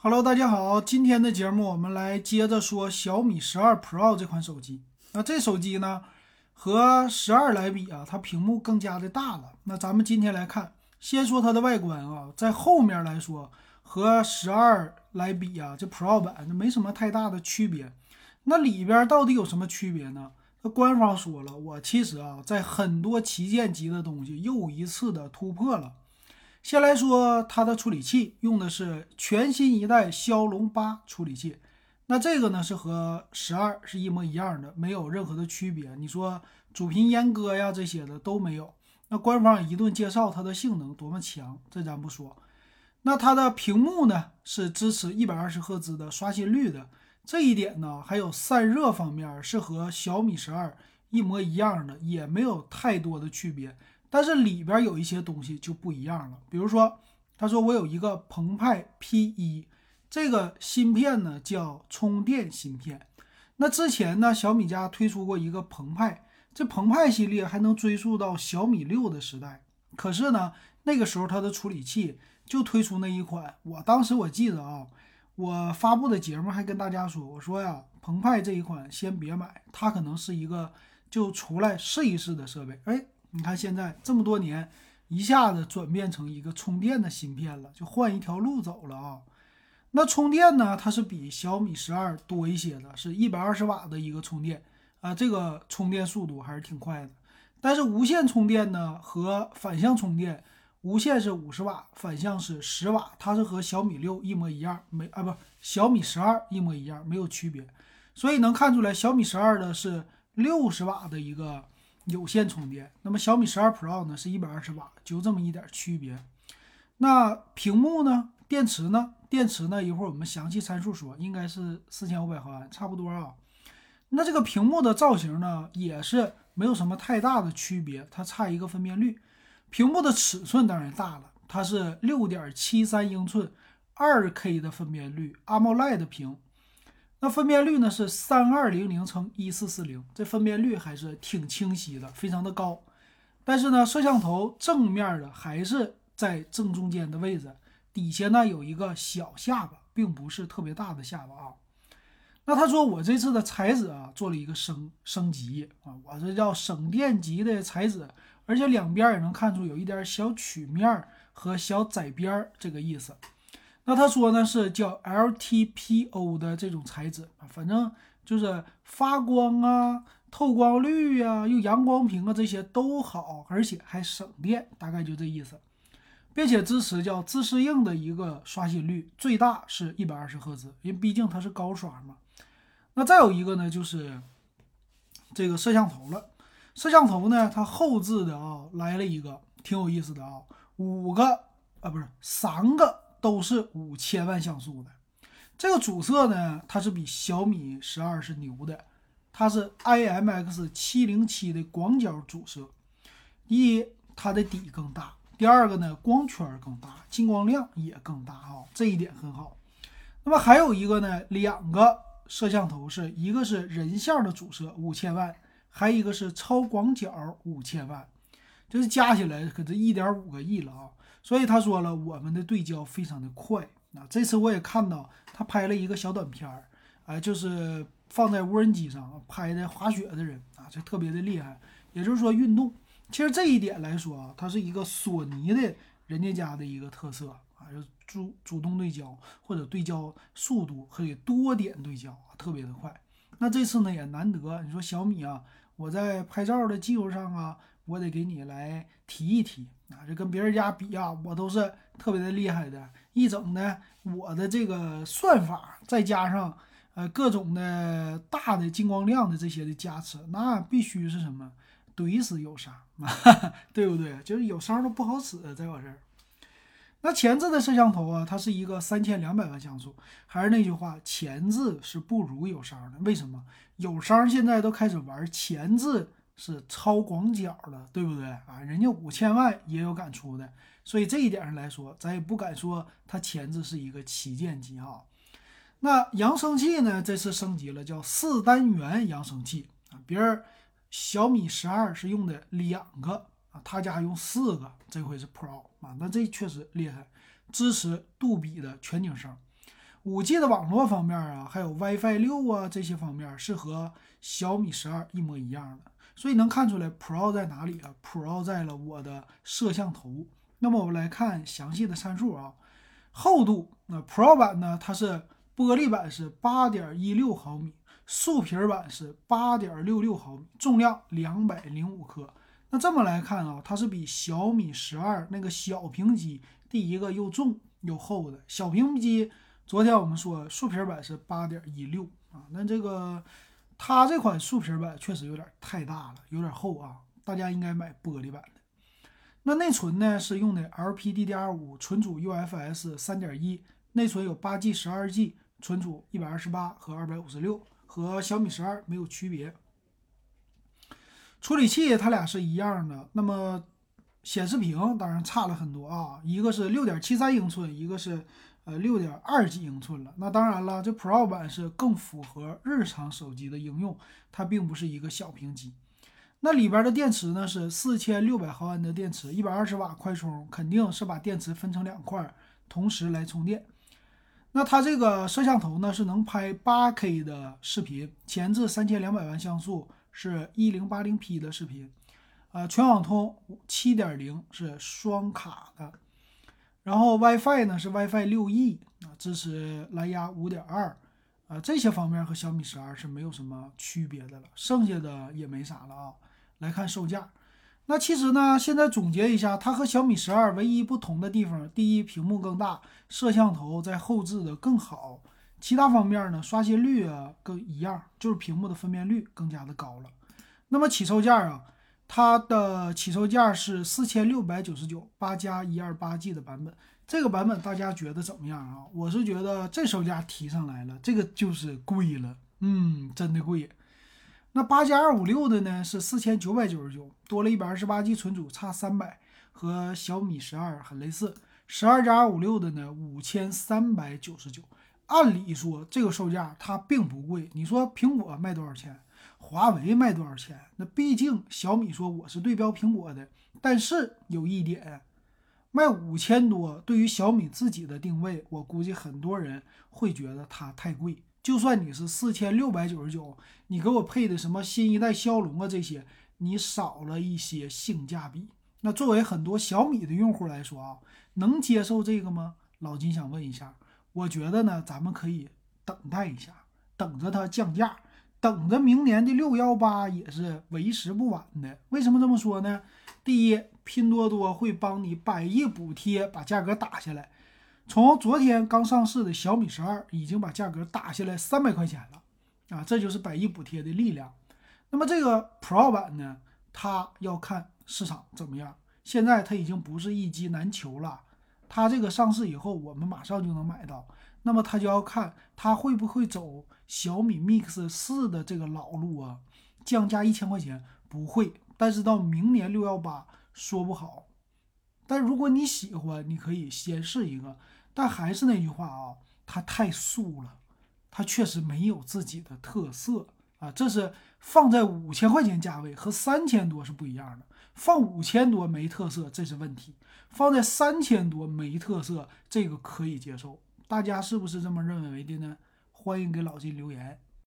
Hello，大家好，今天的节目我们来接着说小米十二 Pro 这款手机。那这手机呢，和十二来比啊，它屏幕更加的大了。那咱们今天来看，先说它的外观啊，在后面来说和十二来比啊，这 Pro 版那没什么太大的区别。那里边到底有什么区别呢？那官方说了，我其实啊，在很多旗舰级的东西又一次的突破了。先来说它的处理器，用的是全新一代骁龙八处理器。那这个呢是和十二是一模一样的，没有任何的区别。你说主频阉割呀这些的都没有。那官方一顿介绍它的性能多么强，这咱不说。那它的屏幕呢是支持一百二十赫兹的刷新率的，这一点呢还有散热方面是和小米十二一模一样的，也没有太多的区别。但是里边有一些东西就不一样了，比如说，他说我有一个澎湃 P1 这个芯片呢，叫充电芯片。那之前呢，小米家推出过一个澎湃，这澎湃系列还能追溯到小米六的时代。可是呢，那个时候它的处理器就推出那一款。我当时我记得啊，我发布的节目还跟大家说，我说呀，澎湃这一款先别买，它可能是一个就出来试一试的设备。哎。你看现在这么多年，一下子转变成一个充电的芯片了，就换一条路走了啊。那充电呢，它是比小米十二多一些的，是一百二十瓦的一个充电啊，这个充电速度还是挺快的。但是无线充电呢和反向充电，无线是五十瓦，反向是十瓦，它是和小米六一模一样，没啊不，小米十二一模一样，没有区别。所以能看出来，小米十二的是六十瓦的一个。有线充电，那么小米十二 Pro 呢是一百二十瓦，就这么一点区别。那屏幕呢？电池呢？电池呢？一会儿我们详细参数说，应该是四千五百毫安，差不多啊。那这个屏幕的造型呢，也是没有什么太大的区别，它差一个分辨率。屏幕的尺寸当然大了，它是六点七三英寸，二 K 的分辨率，AMOLED 屏。那分辨率呢是三二零零乘一四四零，这分辨率还是挺清晰的，非常的高。但是呢，摄像头正面的还是在正中间的位置，底下呢有一个小下巴，并不是特别大的下巴啊。那他说我这次的材质啊做了一个升升级啊，我这叫省电级的材质，而且两边也能看出有一点小曲面和小窄边这个意思。那他说呢是叫 LTPO 的这种材质啊，反正就是发光啊、透光率呀、又阳光屏啊这些都好，而且还省电，大概就这意思，并且支持叫自适应的一个刷新率，最大是一百二十赫兹，因为毕竟它是高刷嘛。那再有一个呢，就是这个摄像头了，摄像头呢它后置的啊来了一个挺有意思的啊，五个啊不是三个。都是五千万像素的，这个主摄呢，它是比小米十二是牛的，它是 IMX 七零七的广角主摄。第一，它的底更大；第二个呢，光圈更大，进光量也更大啊，这一点很好。那么还有一个呢，两个摄像头是一个是人像的主摄五千万，还一个是超广角五千万，就是加起来可这一点五个亿了啊。所以他说了，我们的对焦非常的快啊！这次我也看到他拍了一个小短片儿，哎，就是放在无人机上拍的滑雪的人啊，这特别的厉害。也就是说运动，其实这一点来说啊，它是一个索尼的人家家的一个特色啊，就主主动对焦或者对焦速度可以多点对焦啊，特别的快。那这次呢也难得，你说小米啊，我在拍照的技术上啊。我得给你来提一提啊，这跟别人家比啊，我都是特别的厉害的。一整呢，我的这个算法再加上呃各种的大的进光量的这些的加持，那必须是什么怼死有伤，对不对？就是有伤都不好使，在我这儿。那前置的摄像头啊，它是一个三千两百万像素，还是那句话，前置是不如友商的。为什么？友商现在都开始玩前置。是超广角了，对不对啊？人家五千万也有敢出的，所以这一点上来说，咱也不敢说它前置是一个旗舰机哈。那扬声器呢？这次升级了，叫四单元扬声器啊。别人小米十二是用的两个啊，他家用四个，这回是 Pro 啊。那这确实厉害，支持杜比的全景声。五 G 的网络方面啊，还有 WiFi 六啊这些方面是和小米十二一模一样的，所以能看出来 Pro 在哪里啊？Pro 在了我的摄像头。那么我们来看详细的参数啊，厚度，那 Pro 版呢，它是玻璃版是八点一六毫米，竖皮版是八点六六毫米，重量两百零五克。那这么来看啊，它是比小米十二那个小屏机，第一个又重又厚的小屏机。昨天我们说竖皮版是八点一六啊，那这个它这款竖皮版确实有点太大了，有点厚啊，大家应该买玻璃版的。那内存呢是用的 LPDDR5，存储 UFS 三点一，内存有八 G、十二 G，存储一百二十八和二百五十六，和小米十二没有区别。处理器它俩是一样的，那么显示屏当然差了很多啊，一个是六点七三英寸，一个是呃六点二几英寸了。那当然了，这 Pro 版是更符合日常手机的应用，它并不是一个小屏机。那里边的电池呢是四千六百毫安的电池，一百二十瓦快充，肯定是把电池分成两块，同时来充电。那它这个摄像头呢是能拍八 K 的视频，前置三千两百万像素，是一零八零 P 的视频，呃，全网通七点零是双卡的，然后 WiFi 呢是 WiFi 六 E 啊，支持蓝牙五点二。啊，这些方面和小米十二是没有什么区别的了，剩下的也没啥了啊。来看售价，那其实呢，现在总结一下，它和小米十二唯一不同的地方，第一，屏幕更大，摄像头在后置的更好，其他方面呢，刷新率啊更一样，就是屏幕的分辨率更加的高了。那么起售价啊，它的起售价是四千六百九十九，八加一二八 G 的版本，这个版本大家觉得怎么样啊？我是觉得这售价提上来了，这个就是贵了，嗯，真的贵。那八加二五六的呢是四千九百九十九，多了一百二十八 G 存储，差三百，和小米十二很类似。十二加二五六的呢五千三百九十九，按理说这个售价它并不贵。你说苹果卖多少钱？华为卖多少钱？那毕竟小米说我是对标苹果的，但是有一点，卖五千多，对于小米自己的定位，我估计很多人会觉得它太贵。就算你是四千六百九十九，你给我配的什么新一代骁龙啊这些，你少了一些性价比。那作为很多小米的用户来说啊，能接受这个吗？老金想问一下。我觉得呢，咱们可以等待一下，等着它降价，等着明年的六幺八也是为时不晚的。为什么这么说呢？第一，拼多多会帮你百亿补贴把价格打下来。从昨天刚上市的小米十二已经把价格打下来三百块钱了，啊，这就是百亿补贴的力量。那么这个 Pro 版呢，它要看市场怎么样。现在它已经不是一机难求了，它这个上市以后，我们马上就能买到。那么他就要看他会不会走小米 Mix 四的这个老路啊，降价一千块钱不会，但是到明年六幺八说不好。但如果你喜欢，你可以先试一个。但还是那句话啊，它太素了，它确实没有自己的特色啊。这是放在五千块钱价位和三千多是不一样的。放五千多没特色，这是问题；放在三千多没特色，这个可以接受。大家是不是这么认为的呢？欢迎给老金留言。